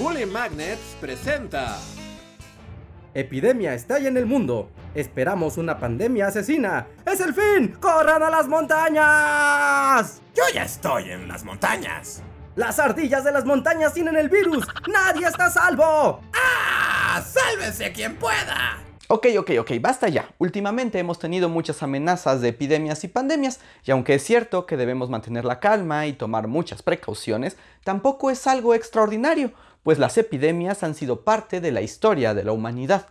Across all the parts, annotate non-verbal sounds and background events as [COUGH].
Bully Magnets presenta. Epidemia estalla en el mundo. Esperamos una pandemia asesina. ¡Es el fin! ¡Corran a las montañas! Yo ya estoy en las montañas. Las ardillas de las montañas tienen el virus. ¡Nadie está a salvo! ¡Ah! ¡Sálvese quien pueda! Ok, ok, ok, basta ya. Últimamente hemos tenido muchas amenazas de epidemias y pandemias, y aunque es cierto que debemos mantener la calma y tomar muchas precauciones, tampoco es algo extraordinario, pues las epidemias han sido parte de la historia de la humanidad.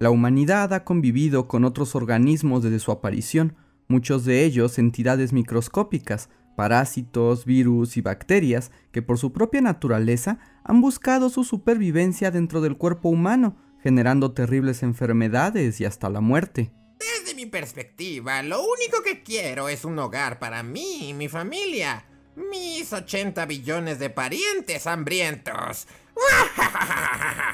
La humanidad ha convivido con otros organismos desde su aparición, muchos de ellos entidades microscópicas, parásitos, virus y bacterias que por su propia naturaleza han buscado su supervivencia dentro del cuerpo humano, generando terribles enfermedades y hasta la muerte. Desde mi perspectiva, lo único que quiero es un hogar para mí y mi familia. Mis 80 billones de parientes hambrientos. [LAUGHS]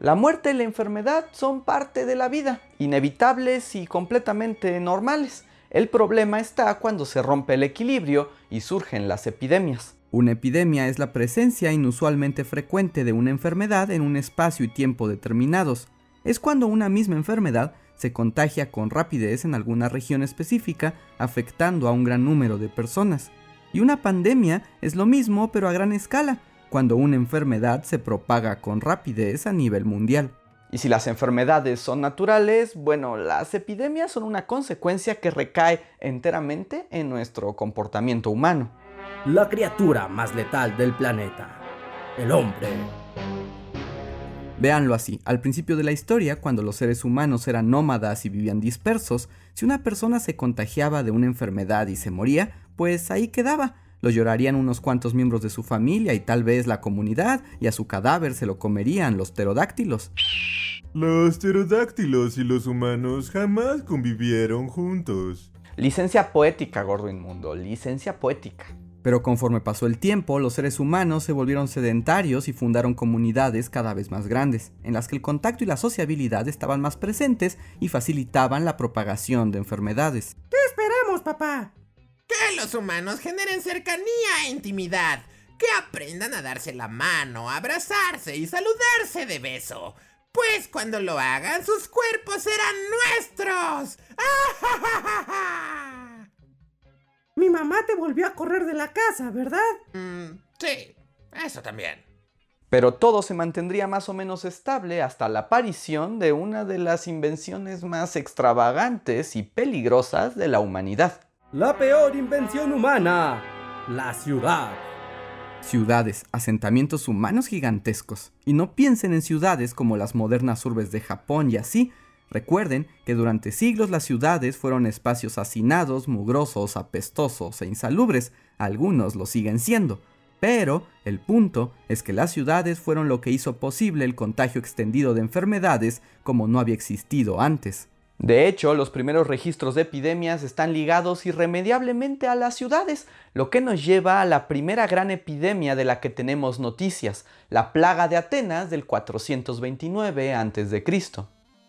La muerte y la enfermedad son parte de la vida, inevitables y completamente normales. El problema está cuando se rompe el equilibrio y surgen las epidemias. Una epidemia es la presencia inusualmente frecuente de una enfermedad en un espacio y tiempo determinados. Es cuando una misma enfermedad se contagia con rapidez en alguna región específica, afectando a un gran número de personas. Y una pandemia es lo mismo pero a gran escala, cuando una enfermedad se propaga con rapidez a nivel mundial. Y si las enfermedades son naturales, bueno, las epidemias son una consecuencia que recae enteramente en nuestro comportamiento humano la criatura más letal del planeta, el hombre. Véanlo así, al principio de la historia, cuando los seres humanos eran nómadas y vivían dispersos, si una persona se contagiaba de una enfermedad y se moría, pues ahí quedaba. Lo llorarían unos cuantos miembros de su familia y tal vez la comunidad, y a su cadáver se lo comerían los pterodáctilos. Los pterodáctilos y los humanos jamás convivieron juntos. Licencia poética, gordo inmundo, licencia poética. Pero conforme pasó el tiempo, los seres humanos se volvieron sedentarios y fundaron comunidades cada vez más grandes, en las que el contacto y la sociabilidad estaban más presentes y facilitaban la propagación de enfermedades. ¿Qué esperamos, papá? Que los humanos generen cercanía e intimidad, que aprendan a darse la mano, abrazarse y saludarse de beso. Pues cuando lo hagan, sus cuerpos serán nuestros. [LAUGHS] Mi mamá te volvió a correr de la casa, ¿verdad? Mm, sí, eso también. Pero todo se mantendría más o menos estable hasta la aparición de una de las invenciones más extravagantes y peligrosas de la humanidad. La peor invención humana, la ciudad. Ciudades, asentamientos humanos gigantescos. Y no piensen en ciudades como las modernas urbes de Japón y así, Recuerden que durante siglos las ciudades fueron espacios hacinados, mugrosos, apestosos e insalubres, algunos lo siguen siendo, pero el punto es que las ciudades fueron lo que hizo posible el contagio extendido de enfermedades como no había existido antes. De hecho, los primeros registros de epidemias están ligados irremediablemente a las ciudades, lo que nos lleva a la primera gran epidemia de la que tenemos noticias, la plaga de Atenas del 429 a.C.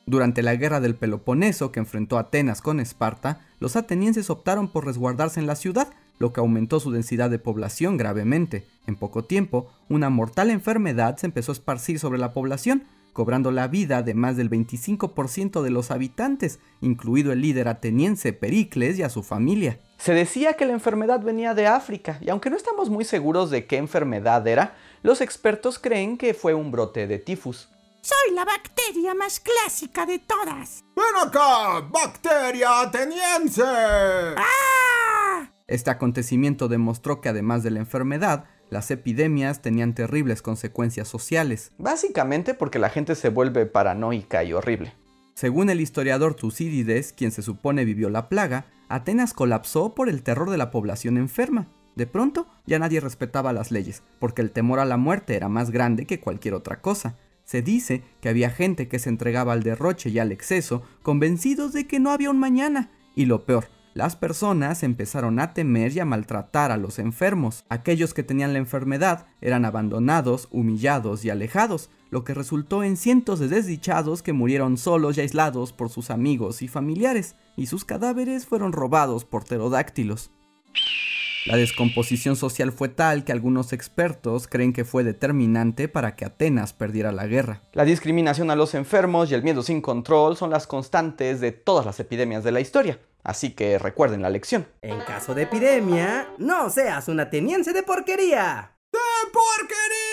Durante la guerra del Peloponeso que enfrentó Atenas con Esparta, los atenienses optaron por resguardarse en la ciudad, lo que aumentó su densidad de población gravemente. En poco tiempo, una mortal enfermedad se empezó a esparcir sobre la población, cobrando la vida de más del 25% de los habitantes, incluido el líder ateniense Pericles y a su familia. Se decía que la enfermedad venía de África, y aunque no estamos muy seguros de qué enfermedad era, los expertos creen que fue un brote de tifus. Soy la bacteria más clásica de todas. ¡Ven acá, bacteria ateniense! ¡Ah! Este acontecimiento demostró que además de la enfermedad, las epidemias tenían terribles consecuencias sociales. Básicamente porque la gente se vuelve paranoica y horrible. Según el historiador Tucídides, quien se supone vivió la plaga, Atenas colapsó por el terror de la población enferma. De pronto, ya nadie respetaba las leyes, porque el temor a la muerte era más grande que cualquier otra cosa. Se dice que había gente que se entregaba al derroche y al exceso, convencidos de que no había un mañana. Y lo peor, las personas empezaron a temer y a maltratar a los enfermos. Aquellos que tenían la enfermedad eran abandonados, humillados y alejados, lo que resultó en cientos de desdichados que murieron solos y aislados por sus amigos y familiares, y sus cadáveres fueron robados por pterodáctilos. La descomposición social fue tal que algunos expertos creen que fue determinante para que Atenas perdiera la guerra. La discriminación a los enfermos y el miedo sin control son las constantes de todas las epidemias de la historia. Así que recuerden la lección. En caso de epidemia, no seas un ateniense de porquería. ¡De porquería!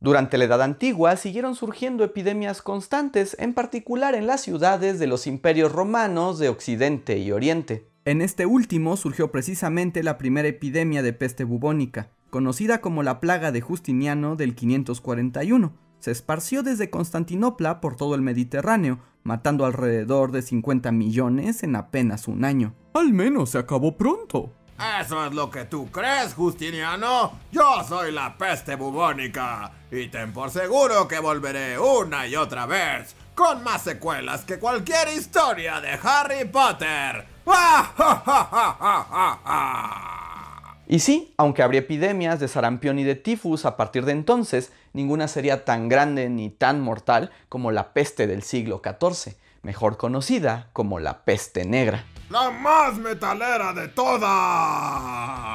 Durante la Edad Antigua siguieron surgiendo epidemias constantes, en particular en las ciudades de los imperios romanos de Occidente y Oriente. En este último surgió precisamente la primera epidemia de peste bubónica, conocida como la plaga de Justiniano del 541. Se esparció desde Constantinopla por todo el Mediterráneo, matando alrededor de 50 millones en apenas un año. Al menos se acabó pronto. Eso es lo que tú crees, Justiniano. Yo soy la peste bubónica. Y ten por seguro que volveré una y otra vez. Con más secuelas que cualquier historia de Harry Potter. [LAUGHS] Y sí, aunque habría epidemias de sarampión y de tifus a partir de entonces, ninguna sería tan grande ni tan mortal como la peste del siglo XIV, mejor conocida como la peste negra. La más metalera de todas.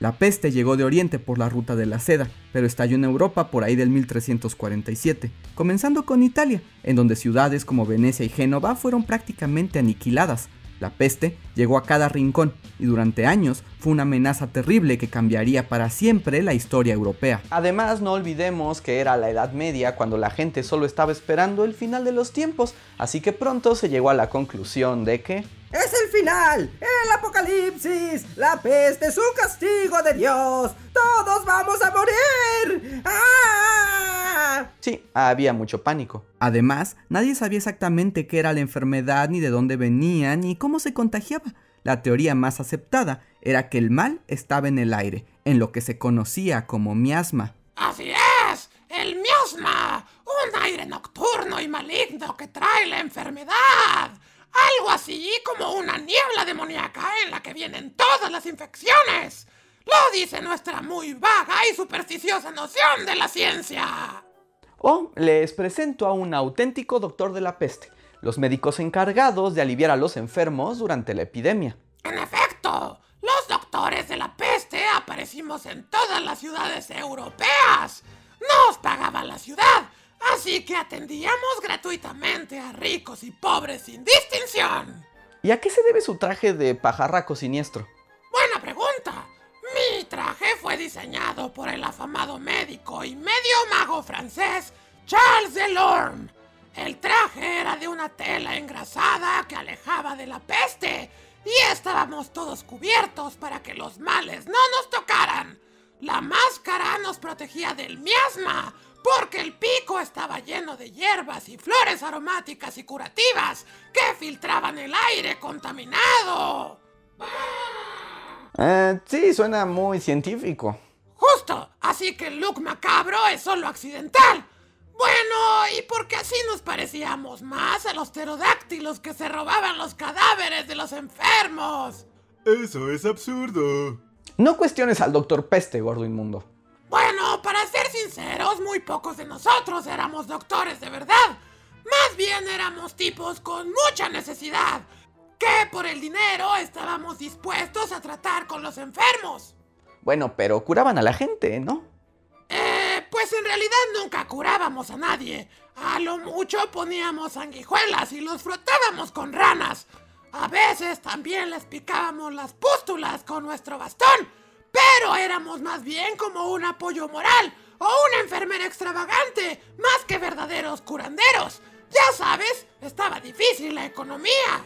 La peste llegó de Oriente por la ruta de la seda, pero estalló en Europa por ahí del 1347, comenzando con Italia, en donde ciudades como Venecia y Génova fueron prácticamente aniquiladas. La peste llegó a cada rincón y durante años fue una amenaza terrible que cambiaría para siempre la historia europea. Además, no olvidemos que era la Edad Media cuando la gente solo estaba esperando el final de los tiempos, así que pronto se llegó a la conclusión de que ¡Es el final! ¡El apocalipsis! ¡La peste es un castigo de Dios! ¡Todos vamos a morir! ¡Ah! Sí, había mucho pánico. Además, nadie sabía exactamente qué era la enfermedad, ni de dónde venía, ni cómo se contagiaba. La teoría más aceptada era que el mal estaba en el aire, en lo que se conocía como miasma. ¡Así es! ¡El miasma! Un aire nocturno y maligno que trae la enfermedad. Algo así como una niebla demoníaca en la que vienen todas las infecciones. Lo dice nuestra muy vaga y supersticiosa noción de la ciencia. O les presento a un auténtico doctor de la peste, los médicos encargados de aliviar a los enfermos durante la epidemia. En efecto, los doctores de la peste aparecimos en todas las ciudades europeas. Nos pagaba la ciudad Así que atendíamos gratuitamente a ricos y pobres sin distinción. ¿Y a qué se debe su traje de pajarraco siniestro? Buena pregunta. Mi traje fue diseñado por el afamado médico y medio mago francés Charles Delorme. El traje era de una tela engrasada que alejaba de la peste y estábamos todos cubiertos para que los males no nos tocaran. La máscara nos protegía del miasma, porque el pico estaba lleno de hierbas y flores aromáticas y curativas que filtraban el aire contaminado. Eh, sí, suena muy científico. Justo, así que el look macabro es solo accidental. Bueno, y porque así nos parecíamos más a los pterodáctilos que se robaban los cadáveres de los enfermos. Eso es absurdo. No cuestiones al doctor Peste, gordo inmundo. Bueno, para ser sinceros, muy pocos de nosotros éramos doctores de verdad. Más bien éramos tipos con mucha necesidad, que por el dinero estábamos dispuestos a tratar con los enfermos. Bueno, pero curaban a la gente, ¿no? Eh, pues en realidad nunca curábamos a nadie. A lo mucho poníamos sanguijuelas y los frotábamos con ranas. A veces también les picábamos las pústulas con nuestro bastón pero éramos más bien como un apoyo moral o una enfermera extravagante, más que verdaderos curanderos. Ya sabes, estaba difícil la economía.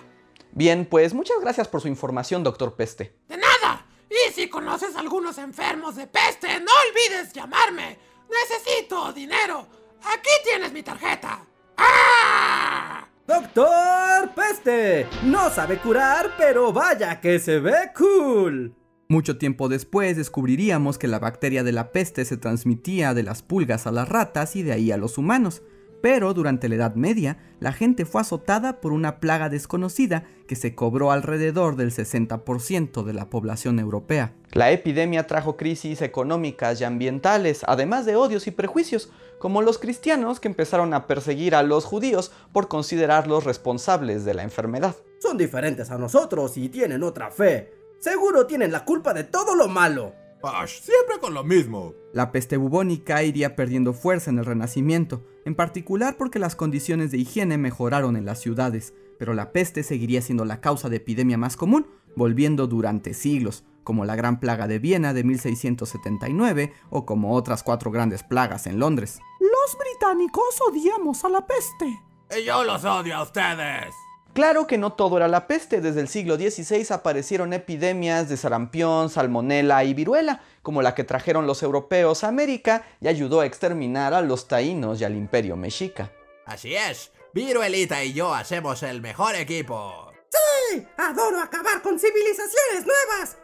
Bien, pues muchas gracias por su información, doctor Peste. De nada. Y si conoces algunos enfermos de peste, no olvides llamarme. Necesito dinero. Aquí tienes mi tarjeta. ¡Ah! Doctor Peste. No sabe curar, pero vaya que se ve cool. Mucho tiempo después descubriríamos que la bacteria de la peste se transmitía de las pulgas a las ratas y de ahí a los humanos. Pero durante la Edad Media, la gente fue azotada por una plaga desconocida que se cobró alrededor del 60% de la población europea. La epidemia trajo crisis económicas y ambientales, además de odios y prejuicios, como los cristianos que empezaron a perseguir a los judíos por considerarlos responsables de la enfermedad. Son diferentes a nosotros y tienen otra fe. Seguro tienen la culpa de todo lo malo. Ash, siempre con lo mismo. La peste bubónica iría perdiendo fuerza en el Renacimiento, en particular porque las condiciones de higiene mejoraron en las ciudades, pero la peste seguiría siendo la causa de epidemia más común, volviendo durante siglos, como la Gran Plaga de Viena de 1679 o como otras cuatro grandes plagas en Londres. Los británicos odiamos a la peste. Y yo los odio a ustedes. Claro que no todo era la peste, desde el siglo XVI aparecieron epidemias de sarampión, salmonela y viruela, como la que trajeron los europeos a América y ayudó a exterminar a los taínos y al imperio mexica. Así es, Viruelita y yo hacemos el mejor equipo. ¡Sí! ¡Adoro acabar con civilizaciones nuevas!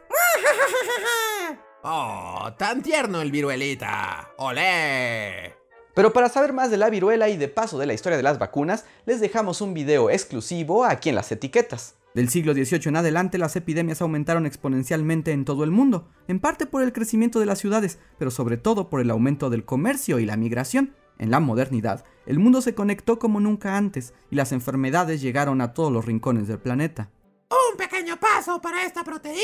Oh, tan tierno el Viruelita. ¡Olé! Pero para saber más de la viruela y de paso de la historia de las vacunas, les dejamos un video exclusivo aquí en las etiquetas. Del siglo XVIII en adelante las epidemias aumentaron exponencialmente en todo el mundo, en parte por el crecimiento de las ciudades, pero sobre todo por el aumento del comercio y la migración. En la modernidad, el mundo se conectó como nunca antes y las enfermedades llegaron a todos los rincones del planeta. Un pequeño paso para esta proteína,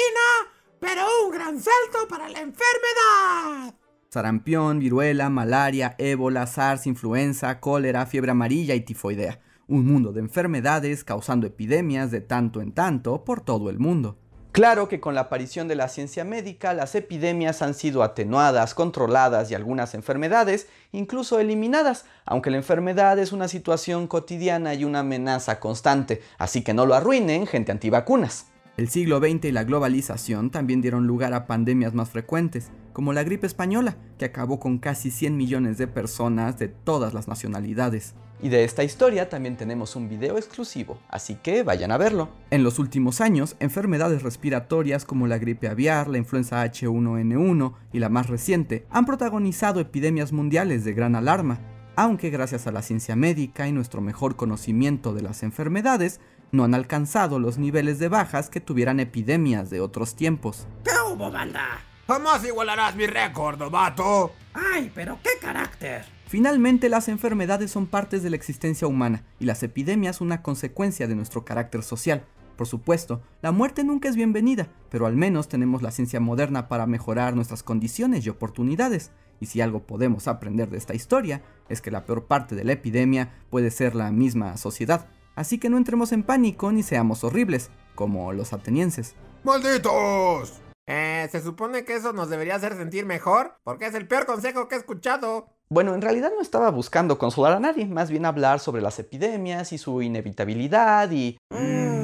pero un gran salto para la enfermedad. Sarampión, viruela, malaria, ébola, SARS, influenza, cólera, fiebre amarilla y tifoidea. Un mundo de enfermedades causando epidemias de tanto en tanto por todo el mundo. Claro que con la aparición de la ciencia médica, las epidemias han sido atenuadas, controladas y algunas enfermedades incluso eliminadas, aunque la enfermedad es una situación cotidiana y una amenaza constante, así que no lo arruinen gente antivacunas. El siglo XX y la globalización también dieron lugar a pandemias más frecuentes, como la gripe española, que acabó con casi 100 millones de personas de todas las nacionalidades. Y de esta historia también tenemos un video exclusivo, así que vayan a verlo. En los últimos años, enfermedades respiratorias como la gripe aviar, la influenza H1N1 y la más reciente han protagonizado epidemias mundiales de gran alarma, aunque gracias a la ciencia médica y nuestro mejor conocimiento de las enfermedades, no han alcanzado los niveles de bajas que tuvieran epidemias de otros tiempos. ¿Qué hubo, banda? Jamás igualarás mi récord, novato. ¡Ay, pero qué carácter! Finalmente, las enfermedades son partes de la existencia humana y las epidemias una consecuencia de nuestro carácter social. Por supuesto, la muerte nunca es bienvenida, pero al menos tenemos la ciencia moderna para mejorar nuestras condiciones y oportunidades. Y si algo podemos aprender de esta historia, es que la peor parte de la epidemia puede ser la misma sociedad. Así que no entremos en pánico ni seamos horribles, como los atenienses. ¡Malditos! Eh, se supone que eso nos debería hacer sentir mejor, porque es el peor consejo que he escuchado. Bueno, en realidad no estaba buscando consolar a nadie, más bien hablar sobre las epidemias y su inevitabilidad y... Mm.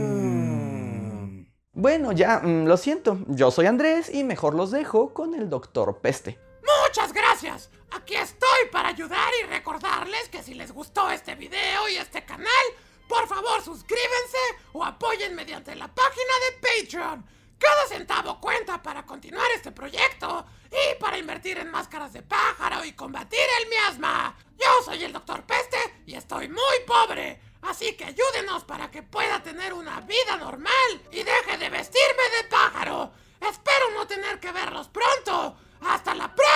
Bueno, ya, mm, lo siento, yo soy Andrés y mejor los dejo con el doctor Peste. Muchas gracias. Aquí estoy para ayudar y recordarles que si les gustó este video y este canal, por favor suscríbanse o apoyen mediante la página de Patreon. Cada centavo cuenta para continuar este proyecto y para invertir en máscaras de pájaro y combatir el miasma. Yo soy el Doctor Peste y estoy muy pobre. Así que ayúdenos para que pueda tener una vida normal y deje de vestirme de pájaro. Espero no tener que verlos pronto. ¡Hasta la próxima!